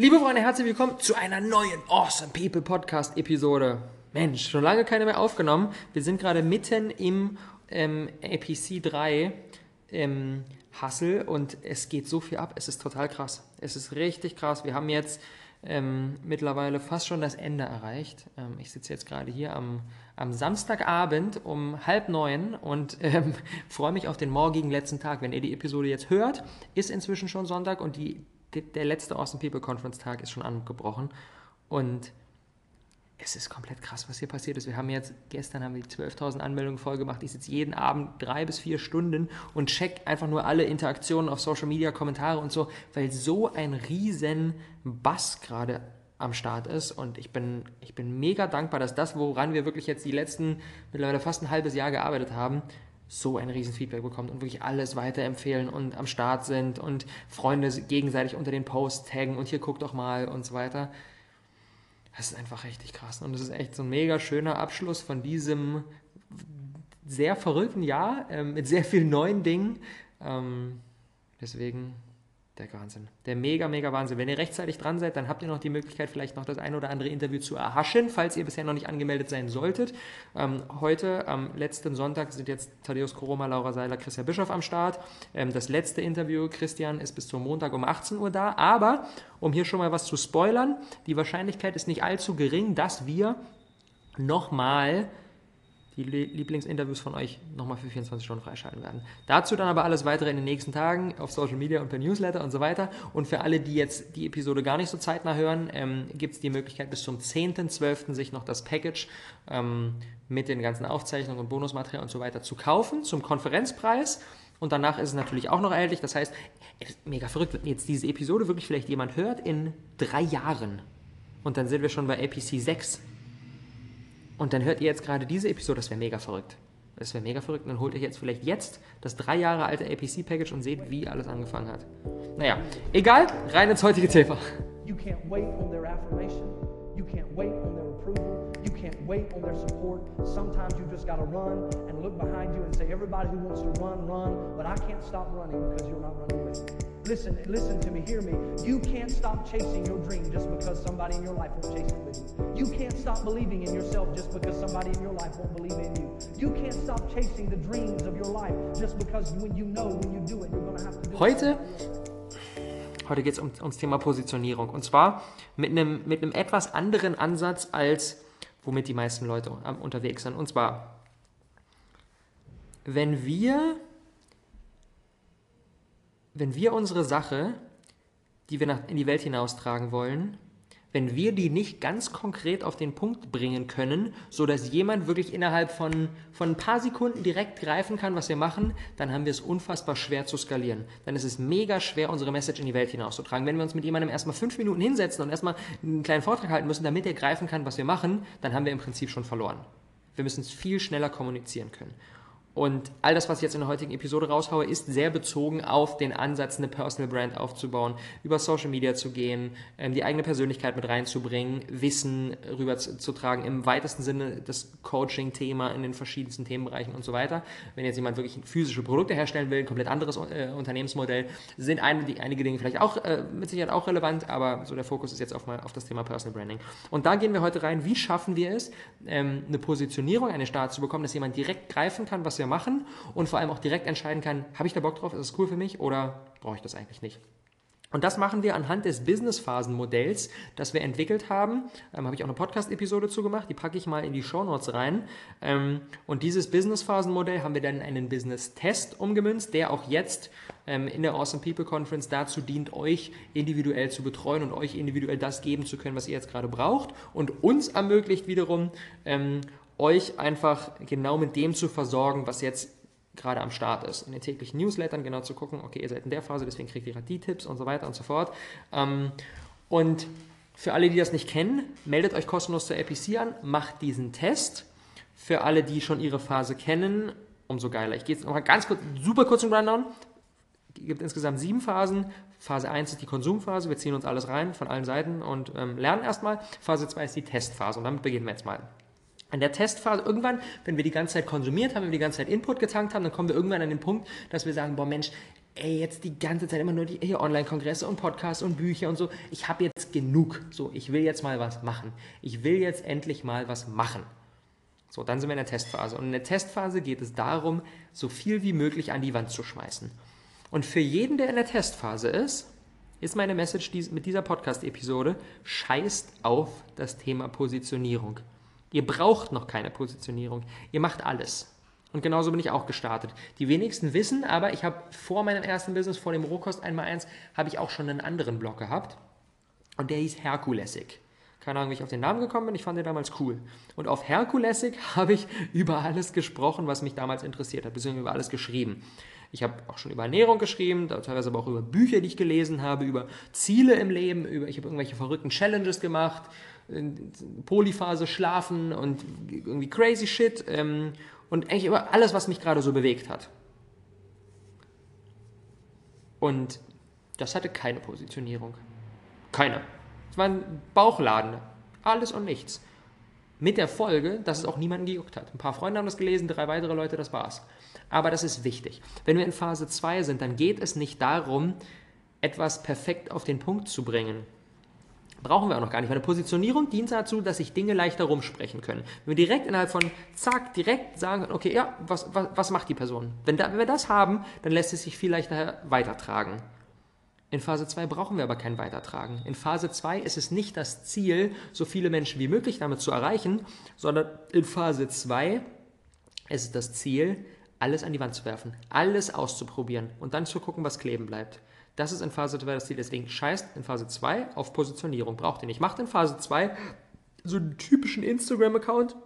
Liebe Freunde, herzlich willkommen zu einer neuen Awesome People Podcast Episode. Mensch, schon lange keine mehr aufgenommen. Wir sind gerade mitten im ähm, APC 3 ähm, Hustle und es geht so viel ab. Es ist total krass. Es ist richtig krass. Wir haben jetzt ähm, mittlerweile fast schon das Ende erreicht. Ähm, ich sitze jetzt gerade hier am, am Samstagabend um halb neun und ähm, freue mich auf den morgigen letzten Tag. Wenn ihr die Episode jetzt hört, ist inzwischen schon Sonntag und die der letzte Awesome People Conference Tag ist schon angebrochen und es ist komplett krass, was hier passiert ist. Wir haben jetzt, gestern haben wir 12.000 Anmeldungen voll gemacht. Ich sitze jeden Abend drei bis vier Stunden und check einfach nur alle Interaktionen auf Social Media, Kommentare und so, weil so ein riesen Bass gerade am Start ist und ich bin, ich bin mega dankbar, dass das, woran wir wirklich jetzt die letzten mittlerweile fast ein halbes Jahr gearbeitet haben, so ein riesen Feedback bekommt und wirklich alles weiterempfehlen und am Start sind und Freunde gegenseitig unter den Posts taggen und hier guck doch mal und so weiter. Das ist einfach richtig krass und es ist echt so ein mega schöner Abschluss von diesem sehr verrückten Jahr äh, mit sehr vielen neuen Dingen. Ähm, deswegen der Wahnsinn. Der mega, mega Wahnsinn. Wenn ihr rechtzeitig dran seid, dann habt ihr noch die Möglichkeit, vielleicht noch das ein oder andere Interview zu erhaschen, falls ihr bisher noch nicht angemeldet sein solltet. Ähm, heute, am letzten Sonntag, sind jetzt Thaddeus Koroma, Laura Seiler, Christian Bischoff am Start. Ähm, das letzte Interview, Christian, ist bis zum Montag um 18 Uhr da. Aber, um hier schon mal was zu spoilern, die Wahrscheinlichkeit ist nicht allzu gering, dass wir nochmal die Lieblingsinterviews von euch nochmal für 24 Stunden freischalten werden. Dazu dann aber alles weitere in den nächsten Tagen auf Social Media und per Newsletter und so weiter. Und für alle, die jetzt die Episode gar nicht so zeitnah hören, ähm, gibt es die Möglichkeit, bis zum 10.12. sich noch das Package ähm, mit den ganzen Aufzeichnungen und Bonusmaterial und so weiter zu kaufen zum Konferenzpreis. Und danach ist es natürlich auch noch erhältlich. Das heißt, mega verrückt, wenn jetzt diese Episode wirklich vielleicht jemand hört in drei Jahren. Und dann sind wir schon bei APC 6 und dann hört ihr jetzt gerade diese Episode, das wäre mega verrückt. Das wäre mega verrückt. Und dann holt ihr jetzt vielleicht jetzt das drei Jahre alte APC-Package und seht, wie alles angefangen hat. Naja, egal, rein ins heutige Thema. You can't wait on their affirmation. You can't wait on their approval. You can't wait on their support. Sometimes you just got to run and look behind you and say, everybody who wants to run, run. But I can't stop running because you're not running with me. Listen, listen to me, hear me. You can't stop chasing your dream just because somebody in your life won't chase it with you. You can't stop believing in yourself just because somebody in your life won't believe in you. You can't stop chasing the dreams of your life just because when you know when you do it, you're to have to do Heute Heute geht es um, ums Thema Positionierung. Und zwar mit einem, mit einem etwas anderen Ansatz, als womit die meisten Leute unterwegs sind. Und zwar, wenn wir wenn wir unsere Sache, die wir nach, in die Welt hinaustragen wollen, wenn wir die nicht ganz konkret auf den Punkt bringen können, so dass jemand wirklich innerhalb von, von ein paar Sekunden direkt greifen kann, was wir machen, dann haben wir es unfassbar schwer zu skalieren. Dann ist es mega schwer, unsere Message in die Welt hinauszutragen. Wenn wir uns mit jemandem erstmal fünf Minuten hinsetzen und erstmal einen kleinen Vortrag halten müssen, damit er greifen kann, was wir machen, dann haben wir im Prinzip schon verloren. Wir müssen es viel schneller kommunizieren können. Und all das, was ich jetzt in der heutigen Episode raushaue, ist sehr bezogen auf den Ansatz, eine Personal Brand aufzubauen, über Social Media zu gehen, ähm, die eigene Persönlichkeit mit reinzubringen, Wissen rüberzutragen, im weitesten Sinne das Coaching-Thema in den verschiedensten Themenbereichen und so weiter. Wenn jetzt jemand wirklich physische Produkte herstellen will, ein komplett anderes äh, Unternehmensmodell, sind einige, Dinge vielleicht auch äh, mit Sicherheit auch relevant, aber so der Fokus ist jetzt auf, mal auf das Thema Personal Branding. Und da gehen wir heute rein, wie schaffen wir es, ähm, eine Positionierung, eine Start zu bekommen, dass jemand direkt greifen kann, was wir machen und vor allem auch direkt entscheiden kann, habe ich da Bock drauf, ist das cool für mich oder brauche ich das eigentlich nicht. Und das machen wir anhand des Business-Phasen-Modells, das wir entwickelt haben. Ähm, habe ich auch eine Podcast-Episode zu gemacht, die packe ich mal in die Show Notes rein. Ähm, und dieses Business-Phasen-Modell haben wir dann in einen Business-Test umgemünzt, der auch jetzt ähm, in der Awesome People Conference dazu dient, euch individuell zu betreuen und euch individuell das geben zu können, was ihr jetzt gerade braucht. Und uns ermöglicht wiederum, ähm, euch einfach genau mit dem zu versorgen, was jetzt gerade am Start ist. In den täglichen Newslettern genau zu gucken, okay, ihr seid in der Phase, deswegen kriegt ihr gerade die Tipps und so weiter und so fort. Ähm, und für alle, die das nicht kennen, meldet euch kostenlos zur APC an, macht diesen Test. Für alle, die schon ihre Phase kennen, umso geiler. Ich gehe jetzt nochmal ganz kurz, super kurz im Rundown. Es gibt insgesamt sieben Phasen. Phase 1 ist die Konsumphase, wir ziehen uns alles rein von allen Seiten und ähm, lernen erstmal. Phase 2 ist die Testphase und damit beginnen wir jetzt mal. In der Testphase, irgendwann, wenn wir die ganze Zeit konsumiert haben, wenn wir die ganze Zeit Input getankt haben, dann kommen wir irgendwann an den Punkt, dass wir sagen, boah Mensch, ey, jetzt die ganze Zeit immer nur die Online-Kongresse und Podcasts und Bücher und so. Ich habe jetzt genug. So, ich will jetzt mal was machen. Ich will jetzt endlich mal was machen. So, dann sind wir in der Testphase. Und in der Testphase geht es darum, so viel wie möglich an die Wand zu schmeißen. Und für jeden, der in der Testphase ist, ist meine Message mit dieser Podcast-Episode, scheißt auf das Thema Positionierung. Ihr braucht noch keine Positionierung. Ihr macht alles. Und genauso bin ich auch gestartet. Die wenigsten wissen, aber ich habe vor meinem ersten Business, vor dem Rohkost 1x1, habe ich auch schon einen anderen Blog gehabt. Und der hieß Herkulesig. Keine Ahnung, wie ich auf den Namen gekommen bin, ich fand den damals cool. Und auf Herkulesig habe ich über alles gesprochen, was mich damals interessiert hat, beziehungsweise über alles geschrieben. Ich habe auch schon über Ernährung geschrieben, teilweise aber auch über Bücher, die ich gelesen habe, über Ziele im Leben, über, ich habe irgendwelche verrückten Challenges gemacht, Polyphase schlafen und irgendwie crazy shit ähm, und eigentlich über alles, was mich gerade so bewegt hat. Und das hatte keine Positionierung. Keine. Es war ein Bauchladen. Alles und nichts. Mit der Folge, dass es auch niemanden gejuckt hat. Ein paar Freunde haben das gelesen, drei weitere Leute, das war's. Aber das ist wichtig. Wenn wir in Phase 2 sind, dann geht es nicht darum, etwas perfekt auf den Punkt zu bringen. Brauchen wir auch noch gar nicht. Meine Positionierung dient dazu, dass sich Dinge leichter rumsprechen können. Wenn wir direkt innerhalb von zack, direkt sagen, okay, ja, was, was, was macht die Person? Wenn, da, wenn wir das haben, dann lässt es sich viel leichter weitertragen. In Phase 2 brauchen wir aber kein Weitertragen. In Phase 2 ist es nicht das Ziel, so viele Menschen wie möglich damit zu erreichen, sondern in Phase 2 ist es das Ziel, alles an die Wand zu werfen, alles auszuprobieren und dann zu gucken, was kleben bleibt. Das ist in Phase 2 das Ziel. Deswegen scheißt in Phase 2 auf Positionierung. Braucht ihr nicht. Macht in Phase 2 so einen typischen Instagram-Account,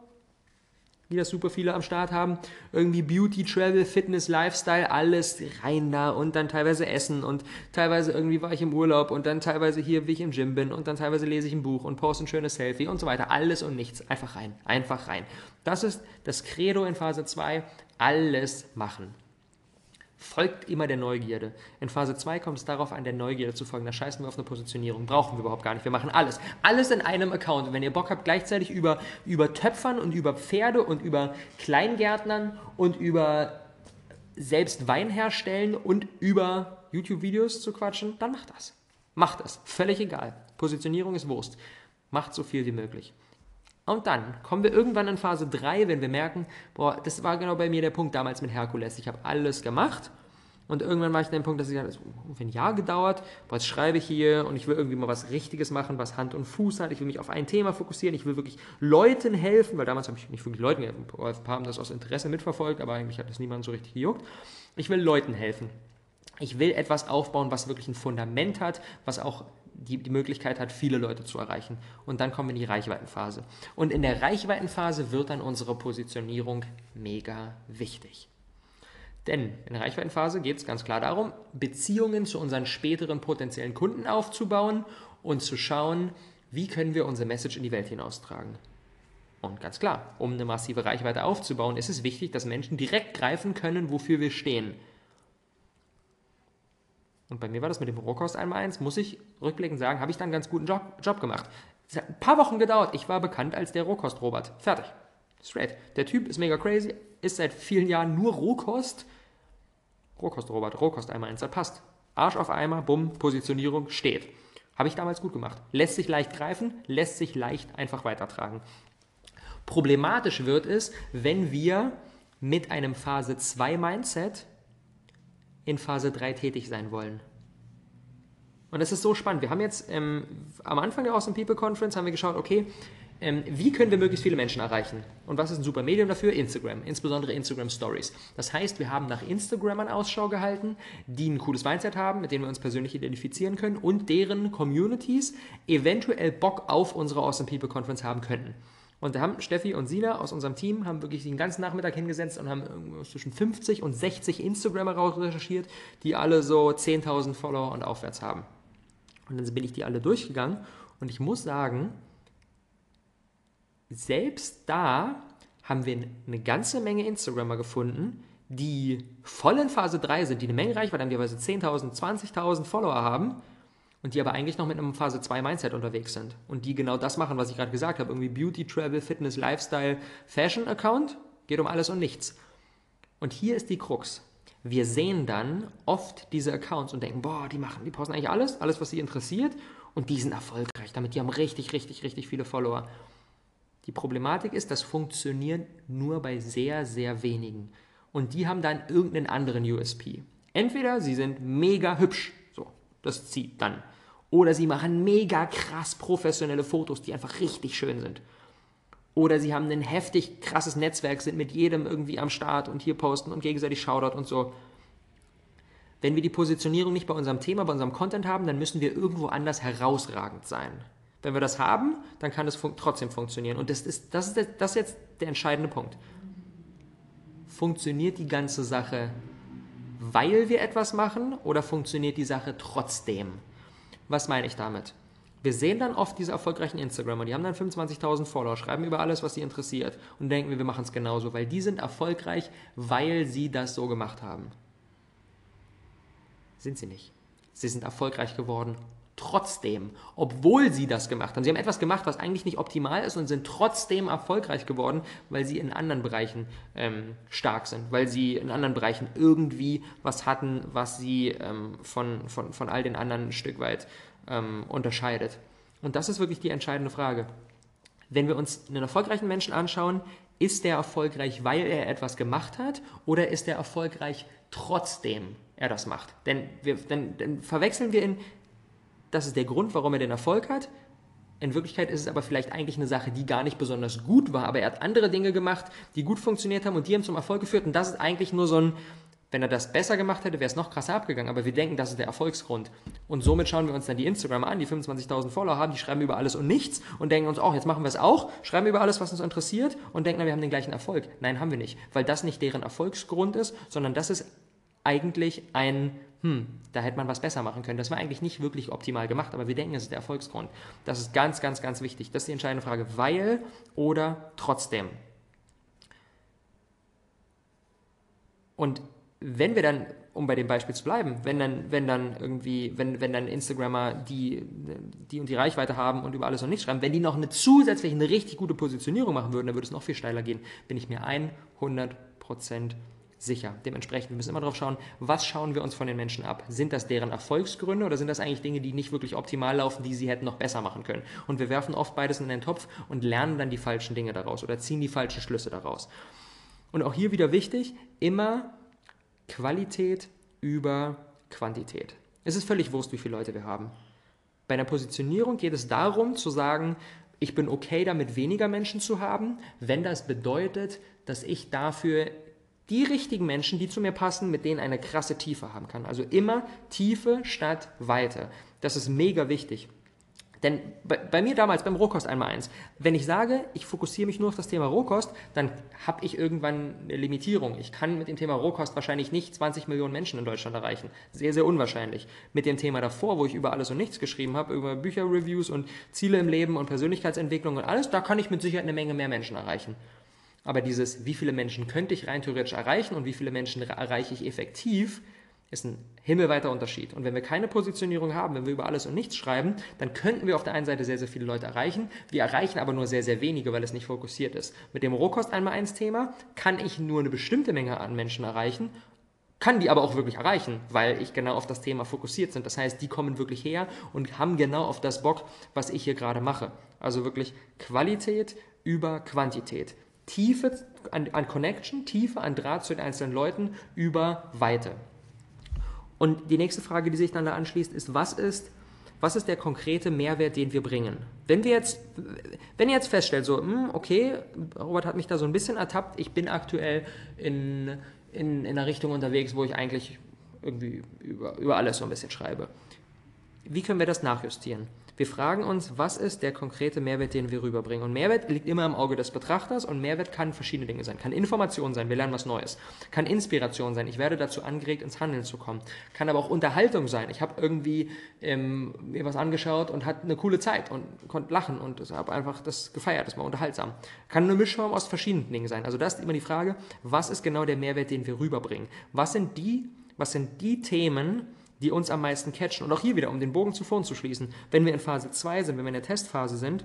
wie das super viele am Start haben. Irgendwie Beauty, Travel, Fitness, Lifestyle, alles rein da und dann teilweise Essen und teilweise irgendwie war ich im Urlaub und dann teilweise hier, wie ich im Gym bin und dann teilweise lese ich ein Buch und poste ein schönes Selfie und so weiter. Alles und nichts. Einfach rein. Einfach rein. Das ist das Credo in Phase 2. Alles machen folgt immer der Neugierde. In Phase 2 kommt es darauf an, der Neugierde zu folgen. Da scheißen wir auf eine Positionierung. Brauchen wir überhaupt gar nicht. Wir machen alles. Alles in einem Account. Und wenn ihr Bock habt, gleichzeitig über, über Töpfern und über Pferde und über Kleingärtnern und über selbst Wein herstellen und über YouTube-Videos zu quatschen, dann macht das. Macht das. Völlig egal. Positionierung ist Wurst. Macht so viel wie möglich. Und dann kommen wir irgendwann in Phase 3, wenn wir merken, boah, das war genau bei mir der Punkt damals mit Herkules. Ich habe alles gemacht und irgendwann war ich an dem Punkt, dass ich dachte, ungefähr ein Jahr gedauert, jetzt schreibe ich hier und ich will irgendwie mal was Richtiges machen, was Hand und Fuß hat. Ich will mich auf ein Thema fokussieren. Ich will wirklich Leuten helfen, weil damals habe ich nicht wirklich Leuten geholfen. Haben das aus Interesse mitverfolgt, aber eigentlich hat das niemand so richtig gejuckt. Ich will Leuten helfen. Ich will etwas aufbauen, was wirklich ein Fundament hat, was auch die, die Möglichkeit hat, viele Leute zu erreichen. Und dann kommen wir in die Reichweitenphase. Und in der Reichweitenphase wird dann unsere Positionierung mega wichtig. Denn in der Reichweitenphase geht es ganz klar darum, Beziehungen zu unseren späteren potenziellen Kunden aufzubauen und zu schauen, wie können wir unsere Message in die Welt hinaustragen. Und ganz klar, um eine massive Reichweite aufzubauen, ist es wichtig, dass Menschen direkt greifen können, wofür wir stehen. Und bei mir war das mit dem Rohkost einmal eins, muss ich rückblickend sagen, habe ich dann einen ganz guten Job, Job gemacht. Es hat ein paar Wochen gedauert. Ich war bekannt als der Rohkost-Robert. Fertig. Straight. Der Typ ist mega crazy, ist seit vielen Jahren nur Rohkost. Rohkost-Robert, Rohkost einmal eins, das passt. Arsch auf Eimer, bumm, Positionierung, steht. Habe ich damals gut gemacht. Lässt sich leicht greifen, lässt sich leicht einfach weitertragen. Problematisch wird es, wenn wir mit einem Phase 2 Mindset in Phase 3 tätig sein wollen. Und das ist so spannend. Wir haben jetzt ähm, am Anfang der Awesome People Conference haben wir geschaut, okay, ähm, wie können wir möglichst viele Menschen erreichen? Und was ist ein super Medium dafür? Instagram, insbesondere Instagram Stories. Das heißt, wir haben nach Instagramern Ausschau gehalten, die ein cooles Mindset haben, mit denen wir uns persönlich identifizieren können und deren Communities eventuell Bock auf unsere Awesome People Conference haben könnten. Und da haben Steffi und Sina aus unserem Team haben wirklich den ganzen Nachmittag hingesetzt und haben zwischen 50 und 60 Instagrammer raus recherchiert, die alle so 10.000 Follower und aufwärts haben. Und dann bin ich die alle durchgegangen und ich muss sagen, selbst da haben wir eine ganze Menge Instagrammer gefunden, die voll in Phase 3 sind, die eine Menge Reichweite haben, die teilweise 10.000, 20.000 Follower haben und die aber eigentlich noch mit einem Phase 2 Mindset unterwegs sind und die genau das machen, was ich gerade gesagt habe, irgendwie Beauty, Travel, Fitness, Lifestyle, Fashion Account, geht um alles und nichts. Und hier ist die Krux. Wir sehen dann oft diese Accounts und denken, boah, die machen, die posten eigentlich alles, alles, was sie interessiert und die sind erfolgreich damit, die haben richtig, richtig, richtig viele Follower. Die Problematik ist, das funktioniert nur bei sehr, sehr wenigen. Und die haben dann irgendeinen anderen USP. Entweder sie sind mega hübsch, so, das zieht dann. Oder sie machen mega krass professionelle Fotos, die einfach richtig schön sind. Oder sie haben ein heftig krasses Netzwerk, sind mit jedem irgendwie am Start und hier posten und gegenseitig Shoutout und so. Wenn wir die Positionierung nicht bei unserem Thema, bei unserem Content haben, dann müssen wir irgendwo anders herausragend sein. Wenn wir das haben, dann kann es fun trotzdem funktionieren. Und das ist, das, ist, das ist jetzt der entscheidende Punkt. Funktioniert die ganze Sache, weil wir etwas machen, oder funktioniert die Sache trotzdem? Was meine ich damit? Wir sehen dann oft diese erfolgreichen Instagramer, die haben dann 25.000 Follower, schreiben über alles, was sie interessiert und denken wir, wir machen es genauso, weil die sind erfolgreich, weil sie das so gemacht haben. Sind sie nicht. Sie sind erfolgreich geworden trotzdem, obwohl sie das gemacht haben. Sie haben etwas gemacht, was eigentlich nicht optimal ist und sind trotzdem erfolgreich geworden, weil sie in anderen Bereichen ähm, stark sind, weil sie in anderen Bereichen irgendwie was hatten, was sie ähm, von, von, von all den anderen ein Stück weit ähm, unterscheidet. Und das ist wirklich die entscheidende Frage. Wenn wir uns einen erfolgreichen Menschen anschauen, ist der erfolgreich, weil er etwas gemacht hat, oder ist er erfolgreich trotzdem er das macht? Denn wir, dann, dann verwechseln wir in, das ist der Grund, warum er den Erfolg hat. In Wirklichkeit ist es aber vielleicht eigentlich eine Sache, die gar nicht besonders gut war, aber er hat andere Dinge gemacht, die gut funktioniert haben und die haben zum Erfolg geführt. Und das ist eigentlich nur so ein, wenn er das besser gemacht hätte, wäre es noch krasser abgegangen. Aber wir denken, das ist der Erfolgsgrund. Und somit schauen wir uns dann die Instagram an, die 25.000 Follower haben, die schreiben über alles und nichts und denken uns, oh, jetzt machen wir es auch, schreiben über alles, was uns interessiert und denken, wir haben den gleichen Erfolg. Nein, haben wir nicht. Weil das nicht deren Erfolgsgrund ist, sondern das ist eigentlich ein hm, da hätte man was besser machen können. Das war eigentlich nicht wirklich optimal gemacht, aber wir denken, es ist der Erfolgsgrund. Das ist ganz, ganz, ganz wichtig. Das ist die entscheidende Frage. Weil oder trotzdem. Und wenn wir dann, um bei dem Beispiel zu bleiben, wenn dann, wenn dann irgendwie, wenn, wenn dann Instagrammer, die, die und die Reichweite haben und über alles und nichts schreiben, wenn die noch eine zusätzliche, eine richtig gute Positionierung machen würden, dann würde es noch viel steiler gehen, bin ich mir 100% sicher. Dementsprechend, wir müssen immer darauf schauen, was schauen wir uns von den Menschen ab? Sind das deren Erfolgsgründe oder sind das eigentlich Dinge, die nicht wirklich optimal laufen, die sie hätten noch besser machen können? Und wir werfen oft beides in den Topf und lernen dann die falschen Dinge daraus oder ziehen die falschen Schlüsse daraus. Und auch hier wieder wichtig, immer Qualität über Quantität. Es ist völlig wurscht, wie viele Leute wir haben. Bei einer Positionierung geht es darum zu sagen, ich bin okay damit, weniger Menschen zu haben, wenn das bedeutet, dass ich dafür die richtigen Menschen, die zu mir passen, mit denen eine krasse Tiefe haben kann. Also immer Tiefe statt Weite. Das ist mega wichtig. Denn bei, bei, mir damals beim Rohkost einmal eins, wenn ich sage, ich fokussiere mich nur auf das Thema Rohkost, dann habe ich irgendwann eine Limitierung. Ich kann mit dem Thema Rohkost wahrscheinlich nicht 20 Millionen Menschen in Deutschland erreichen. Sehr, sehr unwahrscheinlich. Mit dem Thema davor, wo ich über alles und nichts geschrieben habe, über Bücherreviews und Ziele im Leben und Persönlichkeitsentwicklung und alles, da kann ich mit Sicherheit eine Menge mehr Menschen erreichen. Aber dieses, wie viele Menschen könnte ich rein theoretisch erreichen und wie viele Menschen erreiche ich effektiv, ist ein himmelweiter Unterschied. Und wenn wir keine Positionierung haben, wenn wir über alles und nichts schreiben, dann könnten wir auf der einen Seite sehr, sehr viele Leute erreichen. Wir erreichen aber nur sehr, sehr wenige, weil es nicht fokussiert ist. Mit dem Rohkost einmal eins Thema kann ich nur eine bestimmte Menge an Menschen erreichen, kann die aber auch wirklich erreichen, weil ich genau auf das Thema fokussiert sind. Das heißt, die kommen wirklich her und haben genau auf das Bock, was ich hier gerade mache. Also wirklich Qualität über Quantität. Tiefe an, an Connection, Tiefe an Draht zu den einzelnen Leuten über Weite. Und die nächste Frage, die sich dann da anschließt, ist, was ist, was ist der konkrete Mehrwert, den wir bringen? Wenn wir jetzt, wenn ihr jetzt feststellt, so, hm, okay, Robert hat mich da so ein bisschen ertappt, ich bin aktuell in, in, in einer Richtung unterwegs, wo ich eigentlich irgendwie über, über alles so ein bisschen schreibe. Wie können wir das nachjustieren? Wir fragen uns, was ist der konkrete Mehrwert, den wir rüberbringen? Und Mehrwert liegt immer im Auge des Betrachters und Mehrwert kann verschiedene Dinge sein. Kann Information sein, wir lernen was Neues. Kann Inspiration sein, ich werde dazu angeregt, ins Handeln zu kommen. Kann aber auch Unterhaltung sein. Ich habe irgendwie ähm, mir was angeschaut und hatte eine coole Zeit und konnte lachen und habe einfach das gefeiert, das war unterhaltsam. Kann eine Mischform aus verschiedenen Dingen sein. Also das ist immer die Frage, was ist genau der Mehrwert, den wir rüberbringen? Was sind die, was sind die Themen, die uns am meisten catchen. Und auch hier wieder, um den Bogen zu vorn zu schließen, wenn wir in Phase 2 sind, wenn wir in der Testphase sind,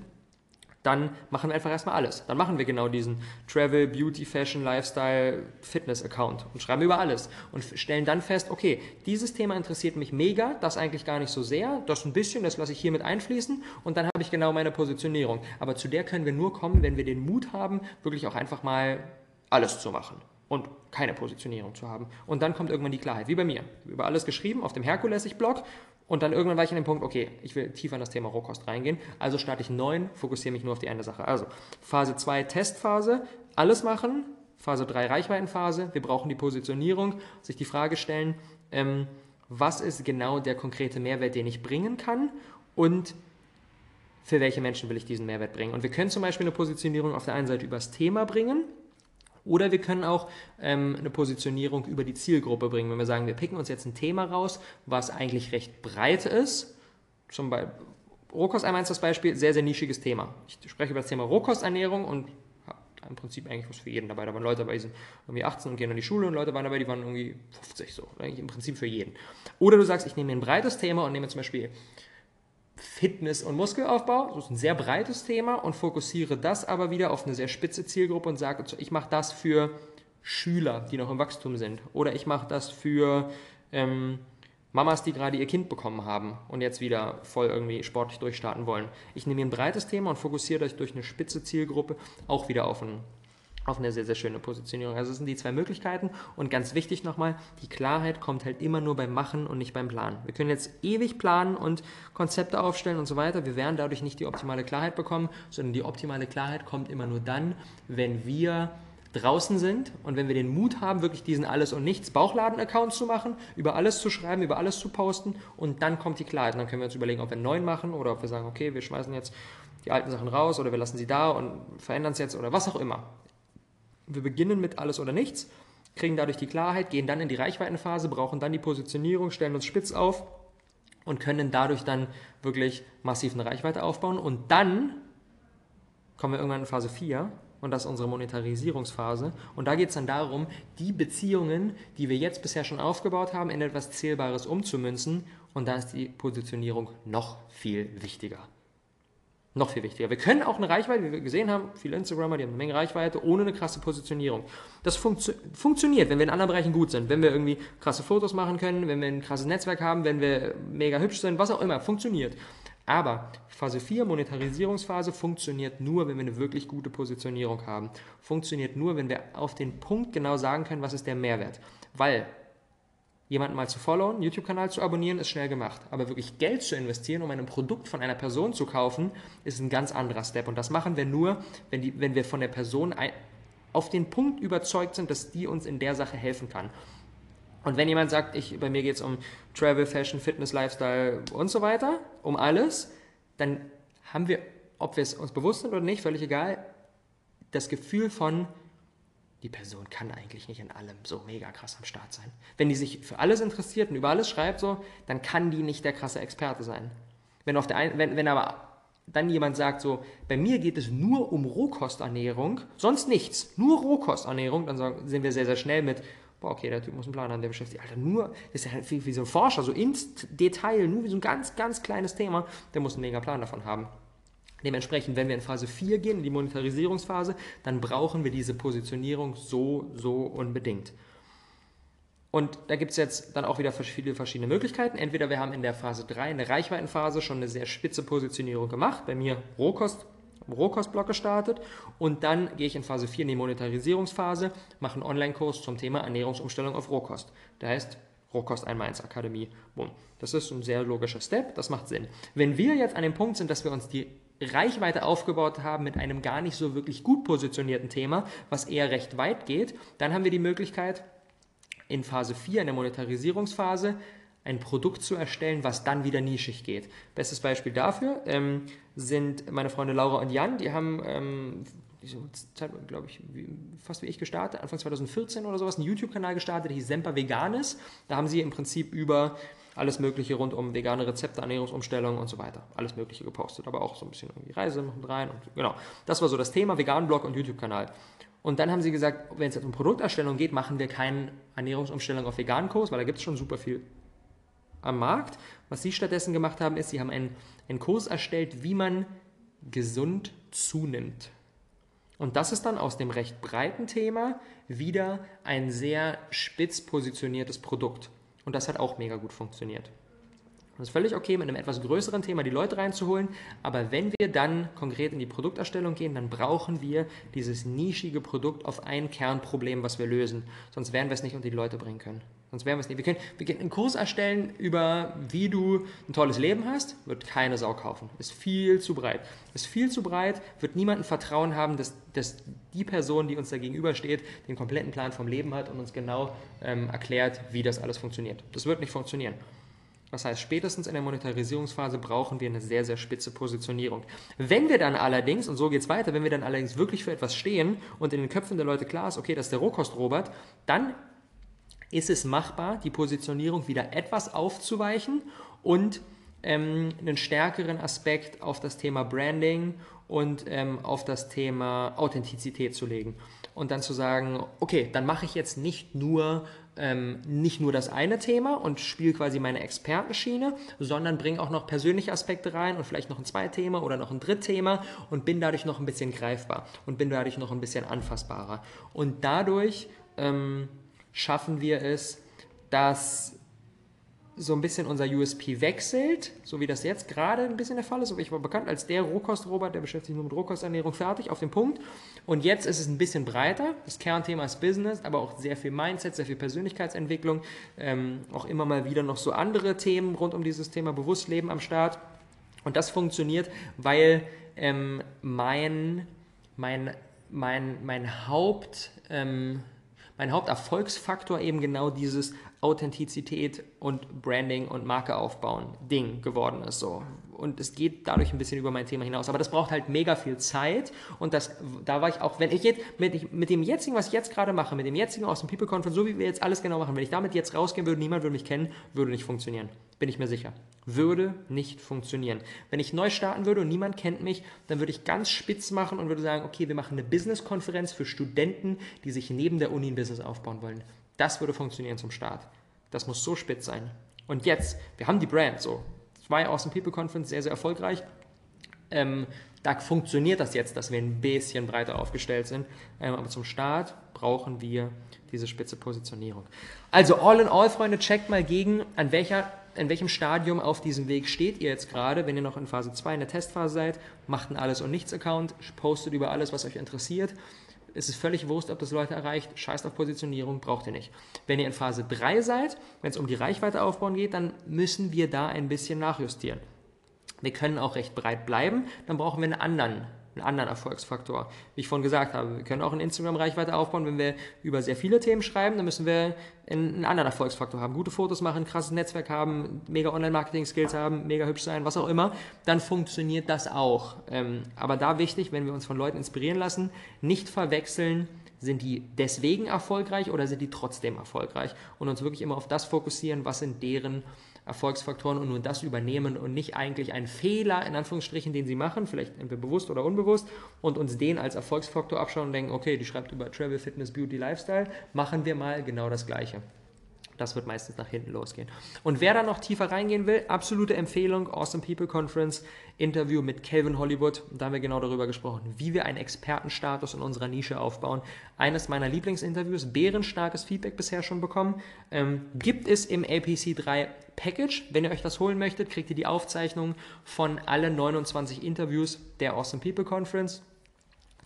dann machen wir einfach erstmal alles. Dann machen wir genau diesen Travel, Beauty, Fashion, Lifestyle, Fitness Account und schreiben über alles und stellen dann fest, okay, dieses Thema interessiert mich mega, das eigentlich gar nicht so sehr, das ein bisschen, das lasse ich hier mit einfließen und dann habe ich genau meine Positionierung. Aber zu der können wir nur kommen, wenn wir den Mut haben, wirklich auch einfach mal alles zu machen und keine Positionierung zu haben. Und dann kommt irgendwann die Klarheit, wie bei mir. Über alles geschrieben auf dem Herkulesig-Blog und dann irgendwann war ich an dem Punkt, okay, ich will tiefer in das Thema Rohkost reingehen. Also starte ich neun, fokussiere mich nur auf die eine Sache. Also Phase 2 Testphase, alles machen. Phase 3 Reichweitenphase, wir brauchen die Positionierung, sich die Frage stellen, ähm, was ist genau der konkrete Mehrwert, den ich bringen kann und für welche Menschen will ich diesen Mehrwert bringen. Und wir können zum Beispiel eine Positionierung auf der einen Seite übers Thema bringen, oder wir können auch ähm, eine Positionierung über die Zielgruppe bringen. Wenn wir sagen, wir picken uns jetzt ein Thema raus, was eigentlich recht breit ist, zum Beispiel Rohkost einmal ist das Beispiel, sehr, sehr nischiges Thema. Ich spreche über das Thema Rohkosternährung und habe im Prinzip eigentlich was für jeden dabei. Da waren Leute dabei, die sind irgendwie 18 und gehen an die Schule und Leute waren dabei, die waren irgendwie 50 so. Eigentlich im Prinzip für jeden. Oder du sagst, ich nehme ein breites Thema und nehme zum Beispiel Fitness und Muskelaufbau. Das ist ein sehr breites Thema und fokussiere das aber wieder auf eine sehr spitze Zielgruppe und sage, ich mache das für Schüler, die noch im Wachstum sind. Oder ich mache das für ähm, Mamas, die gerade ihr Kind bekommen haben und jetzt wieder voll irgendwie sportlich durchstarten wollen. Ich nehme mir ein breites Thema und fokussiere das durch eine spitze Zielgruppe auch wieder auf ein auf eine sehr, sehr schöne Positionierung. Also das sind die zwei Möglichkeiten und ganz wichtig nochmal, die Klarheit kommt halt immer nur beim Machen und nicht beim Planen. Wir können jetzt ewig planen und Konzepte aufstellen und so weiter. Wir werden dadurch nicht die optimale Klarheit bekommen, sondern die optimale Klarheit kommt immer nur dann, wenn wir draußen sind und wenn wir den Mut haben, wirklich diesen Alles- und Nichts Bauchladen-Account zu machen, über alles zu schreiben, über alles zu posten und dann kommt die Klarheit. Und dann können wir uns überlegen, ob wir einen neuen machen oder ob wir sagen, okay, wir schmeißen jetzt die alten Sachen raus oder wir lassen sie da und verändern es jetzt oder was auch immer. Wir beginnen mit alles oder nichts, kriegen dadurch die Klarheit, gehen dann in die Reichweitenphase, brauchen dann die Positionierung, stellen uns spitz auf und können dadurch dann wirklich massiv eine Reichweite aufbauen. Und dann kommen wir irgendwann in Phase 4 und das ist unsere Monetarisierungsphase. Und da geht es dann darum, die Beziehungen, die wir jetzt bisher schon aufgebaut haben, in etwas Zählbares umzumünzen. Und da ist die Positionierung noch viel wichtiger. Noch viel wichtiger. Wir können auch eine Reichweite, wie wir gesehen haben, viele Instagrammer, die haben eine Menge Reichweite, ohne eine krasse Positionierung. Das funktio funktioniert, wenn wir in anderen Bereichen gut sind. Wenn wir irgendwie krasse Fotos machen können, wenn wir ein krasses Netzwerk haben, wenn wir mega hübsch sind, was auch immer, funktioniert. Aber Phase 4, Monetarisierungsphase, funktioniert nur, wenn wir eine wirklich gute Positionierung haben. Funktioniert nur, wenn wir auf den Punkt genau sagen können, was ist der Mehrwert. Weil jemanden mal zu followen, YouTube-Kanal zu abonnieren, ist schnell gemacht. Aber wirklich Geld zu investieren, um ein Produkt von einer Person zu kaufen, ist ein ganz anderer Step. Und das machen wir nur, wenn, die, wenn wir von der Person auf den Punkt überzeugt sind, dass die uns in der Sache helfen kann. Und wenn jemand sagt, ich, bei mir geht es um Travel, Fashion, Fitness, Lifestyle und so weiter, um alles, dann haben wir, ob wir es uns bewusst sind oder nicht, völlig egal, das Gefühl von, die Person kann eigentlich nicht in allem so mega krass am Start sein. Wenn die sich für alles interessiert und über alles schreibt, so, dann kann die nicht der krasse Experte sein. Wenn, auf der ein, wenn, wenn aber dann jemand sagt, so, bei mir geht es nur um Rohkosternährung, sonst nichts, nur Rohkosternährung, dann sind wir sehr, sehr schnell mit, boah, okay, der Typ muss einen Plan haben, der beschäftigt sich, Alter, nur, das ist ja wie, wie so ein Forscher, so ins Detail, nur wie so ein ganz, ganz kleines Thema, der muss einen mega Plan davon haben. Dementsprechend, wenn wir in Phase 4 gehen, in die Monetarisierungsphase, dann brauchen wir diese Positionierung so, so unbedingt. Und da gibt es jetzt dann auch wieder viele verschiedene Möglichkeiten. Entweder wir haben in der Phase 3, in der Reichweitenphase, schon eine sehr spitze Positionierung gemacht, bei mir Rohkost, Rohkostblock gestartet und dann gehe ich in Phase 4 in die Monetarisierungsphase, mache einen Online-Kurs zum Thema Ernährungsumstellung auf Rohkost. Der heißt Rohkost 1 Akademie. Boom. Das ist ein sehr logischer Step, das macht Sinn. Wenn wir jetzt an dem Punkt sind, dass wir uns die Reichweite aufgebaut haben mit einem gar nicht so wirklich gut positionierten Thema, was eher recht weit geht, dann haben wir die Möglichkeit, in Phase 4, in der Monetarisierungsphase, ein Produkt zu erstellen, was dann wieder nischig geht. Bestes Beispiel dafür ähm, sind meine Freunde Laura und Jan, die haben ähm, glaube ich, fast wie ich gestartet, Anfang 2014 oder sowas, einen YouTube-Kanal gestartet, der hieß Semper Veganes. Da haben sie im Prinzip über alles Mögliche rund um vegane Rezepte, Ernährungsumstellungen und so weiter. Alles Mögliche gepostet, aber auch so ein bisschen irgendwie Reise mit rein. Und genau, das war so das Thema, Vegan-Blog und YouTube-Kanal. Und dann haben sie gesagt, wenn es jetzt um Produkterstellung geht, machen wir keine Ernährungsumstellung auf Vegan-Kurs, weil da gibt es schon super viel am Markt. Was sie stattdessen gemacht haben, ist, sie haben einen, einen Kurs erstellt, wie man gesund zunimmt. Und das ist dann aus dem recht breiten Thema wieder ein sehr spitz positioniertes Produkt. Und das hat auch mega gut funktioniert. Und es ist völlig okay, mit einem etwas größeren Thema die Leute reinzuholen, aber wenn wir dann konkret in die Produkterstellung gehen, dann brauchen wir dieses nischige Produkt auf ein Kernproblem, was wir lösen. Sonst werden wir es nicht unter die Leute bringen können. Sonst werden wir es nicht. Wir können, wir können einen Kurs erstellen über, wie du ein tolles Leben hast, wird keine Sau kaufen. Ist viel zu breit. Ist viel zu breit, wird niemanden Vertrauen haben, dass, dass die Person, die uns da gegenübersteht, den kompletten Plan vom Leben hat und uns genau ähm, erklärt, wie das alles funktioniert. Das wird nicht funktionieren. Das heißt, spätestens in der Monetarisierungsphase brauchen wir eine sehr, sehr spitze Positionierung. Wenn wir dann allerdings, und so geht es weiter, wenn wir dann allerdings wirklich für etwas stehen und in den Köpfen der Leute klar ist, okay, das ist der Rohkost-Robert, dann ist es machbar, die Positionierung wieder etwas aufzuweichen und ähm, einen stärkeren Aspekt auf das Thema Branding und ähm, auf das Thema Authentizität zu legen. Und dann zu sagen, okay, dann mache ich jetzt nicht nur ähm, nicht nur das eine Thema und spiele quasi meine Expertenschiene, sondern bringe auch noch persönliche Aspekte rein und vielleicht noch ein Zweithema oder noch ein Drittthema und bin dadurch noch ein bisschen greifbar und bin dadurch noch ein bisschen anfassbarer. Und dadurch ähm, schaffen wir es, dass so ein bisschen unser USP wechselt, so wie das jetzt gerade ein bisschen der Fall ist. Ich war bekannt als der Rohkostrobot, der beschäftigt sich nur mit Rohkosternährung, fertig, auf den Punkt. Und jetzt ist es ein bisschen breiter. Das Kernthema ist Business, aber auch sehr viel Mindset, sehr viel Persönlichkeitsentwicklung, ähm, auch immer mal wieder noch so andere Themen rund um dieses Thema Bewusstleben am Start. Und das funktioniert, weil ähm, mein, mein, mein, mein Haupt... Ähm, mein Haupterfolgsfaktor eben genau dieses Authentizität und Branding und Marke aufbauen Ding geworden ist so. Und es geht dadurch ein bisschen über mein Thema hinaus. Aber das braucht halt mega viel Zeit. Und das, da war ich auch, wenn ich jetzt mit, mit dem jetzigen, was ich jetzt gerade mache, mit dem jetzigen aus dem People Conference, so wie wir jetzt alles genau machen, wenn ich damit jetzt rausgehen würde, niemand würde mich kennen, würde nicht funktionieren. Bin ich mir sicher. Würde nicht funktionieren. Wenn ich neu starten würde und niemand kennt mich, dann würde ich ganz spitz machen und würde sagen, okay, wir machen eine Business-Konferenz für Studenten, die sich neben der Uni ein Business aufbauen wollen. Das würde funktionieren zum Start. Das muss so spitz sein. Und jetzt, wir haben die Brand so. Zwei Awesome People Conference, sehr, sehr erfolgreich. Ähm, da funktioniert das jetzt, dass wir ein bisschen breiter aufgestellt sind. Ähm, aber zum Start brauchen wir diese spitze Positionierung. Also all in all, Freunde, checkt mal gegen, an welcher in welchem Stadium auf diesem Weg steht ihr jetzt gerade, wenn ihr noch in Phase 2 in der Testphase seid, macht einen Alles- und Nichts-Account, postet über alles, was euch interessiert, es ist völlig wurscht, ob das Leute erreicht. Scheißt auf Positionierung, braucht ihr nicht. Wenn ihr in Phase 3 seid, wenn es um die Reichweite aufbauen geht, dann müssen wir da ein bisschen nachjustieren. Wir können auch recht breit bleiben, dann brauchen wir einen anderen einen anderen Erfolgsfaktor. Wie ich vorhin gesagt habe, wir können auch eine Instagram-Reichweite aufbauen, wenn wir über sehr viele Themen schreiben, dann müssen wir einen anderen Erfolgsfaktor haben. Gute Fotos machen, krasses Netzwerk haben, mega Online-Marketing-Skills haben, mega hübsch sein, was auch immer, dann funktioniert das auch. Ähm, aber da wichtig, wenn wir uns von Leuten inspirieren lassen, nicht verwechseln, sind die deswegen erfolgreich oder sind die trotzdem erfolgreich? Und uns wirklich immer auf das fokussieren, was sind deren Erfolgsfaktoren und nur das übernehmen und nicht eigentlich einen Fehler, in Anführungsstrichen, den sie machen, vielleicht entweder bewusst oder unbewusst, und uns den als Erfolgsfaktor abschauen und denken, okay, die schreibt über Travel, Fitness, Beauty, Lifestyle, machen wir mal genau das Gleiche. Das wird meistens nach hinten losgehen. Und wer da noch tiefer reingehen will, absolute Empfehlung, Awesome People Conference, Interview mit Calvin Hollywood. Da haben wir genau darüber gesprochen, wie wir einen Expertenstatus in unserer Nische aufbauen. Eines meiner Lieblingsinterviews, bärenstarkes Feedback bisher schon bekommen. Ähm, gibt es im LPC 3 Package. Wenn ihr euch das holen möchtet, kriegt ihr die Aufzeichnung von allen 29 Interviews der Awesome People Conference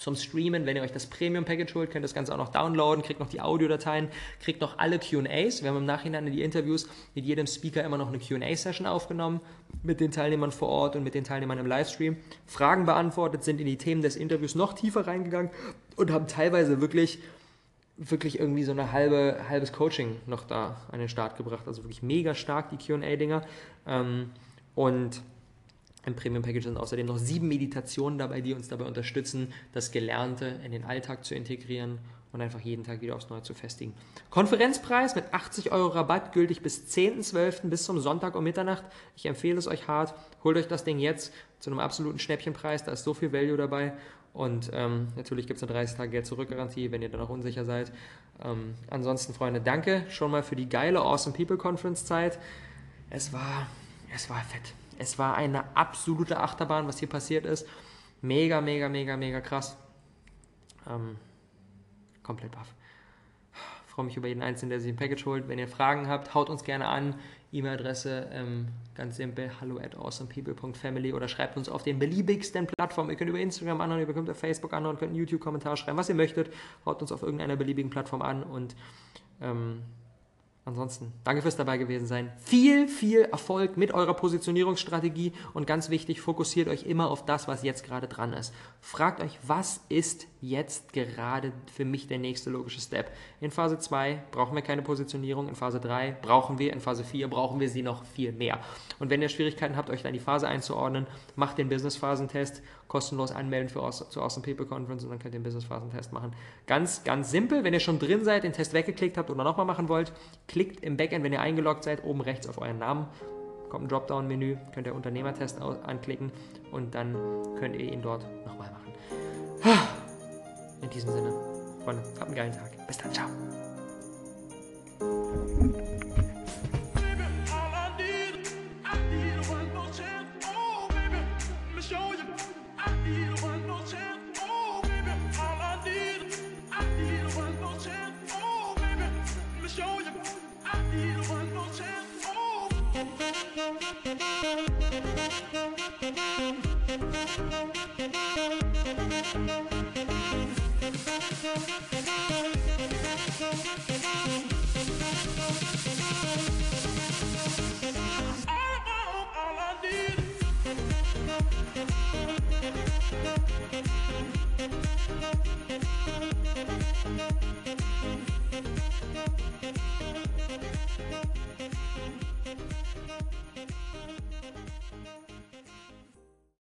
zum Streamen. Wenn ihr euch das Premium Package holt, könnt ihr das Ganze auch noch downloaden, kriegt noch die Audiodateien, kriegt noch alle Q&As. Wir haben im Nachhinein in die Interviews mit jedem Speaker immer noch eine Q&A-Session aufgenommen mit den Teilnehmern vor Ort und mit den Teilnehmern im Livestream. Fragen beantwortet, sind in die Themen des Interviews noch tiefer reingegangen und haben teilweise wirklich wirklich irgendwie so ein halbe, halbes Coaching noch da an den Start gebracht. Also wirklich mega stark die QA-Dinger. Ähm, und im Premium Package sind außerdem noch sieben Meditationen dabei, die uns dabei unterstützen, das Gelernte in den Alltag zu integrieren und einfach jeden Tag wieder aufs Neue zu festigen. Konferenzpreis mit 80 Euro Rabatt, gültig bis 10.12. bis zum Sonntag um Mitternacht. Ich empfehle es euch hart. Holt euch das Ding jetzt zu einem absoluten Schnäppchenpreis. Da ist so viel Value dabei. Und ähm, natürlich gibt es eine 30 Tage Geld zurück Garantie, wenn ihr dann auch unsicher seid. Ähm, ansonsten, Freunde, danke schon mal für die geile Awesome People Conference Zeit. Es war, es war fett. Es war eine absolute Achterbahn, was hier passiert ist. Mega, mega, mega, mega krass. Ähm, komplett baff. freue mich über jeden Einzelnen, der sich ein Package holt. Wenn ihr Fragen habt, haut uns gerne an. E-Mail-Adresse ähm, ganz simpel, hallo at awesomepeople.family oder schreibt uns auf den beliebigsten Plattformen. Ihr könnt über Instagram anhören, ihr bekommt auf Facebook anhören, könnt einen YouTube-Kommentar schreiben, was ihr möchtet. Haut uns auf irgendeiner beliebigen Plattform an und ähm, Ansonsten, danke fürs dabei gewesen sein. Viel, viel Erfolg mit eurer Positionierungsstrategie und ganz wichtig, fokussiert euch immer auf das, was jetzt gerade dran ist. Fragt euch, was ist jetzt gerade für mich der nächste logische Step? In Phase 2 brauchen wir keine Positionierung, in Phase 3 brauchen wir, in Phase 4 brauchen wir sie noch viel mehr. Und wenn ihr Schwierigkeiten habt, euch da in die Phase einzuordnen, macht den Business-Phasentest, kostenlos anmelden für zur Awesome People Conference und dann könnt ihr den Business-Phasentest machen. Ganz, ganz simpel, wenn ihr schon drin seid, den Test weggeklickt habt oder nochmal machen wollt, klickt im Backend, wenn ihr eingeloggt seid, oben rechts auf euren Namen, kommt ein Dropdown-Menü, könnt ihr Unternehmertest anklicken und dann könnt ihr ihn dort nochmal machen. In diesem Sinne, Freunde, habt einen geilen Tag. Bis dann, ciao. All I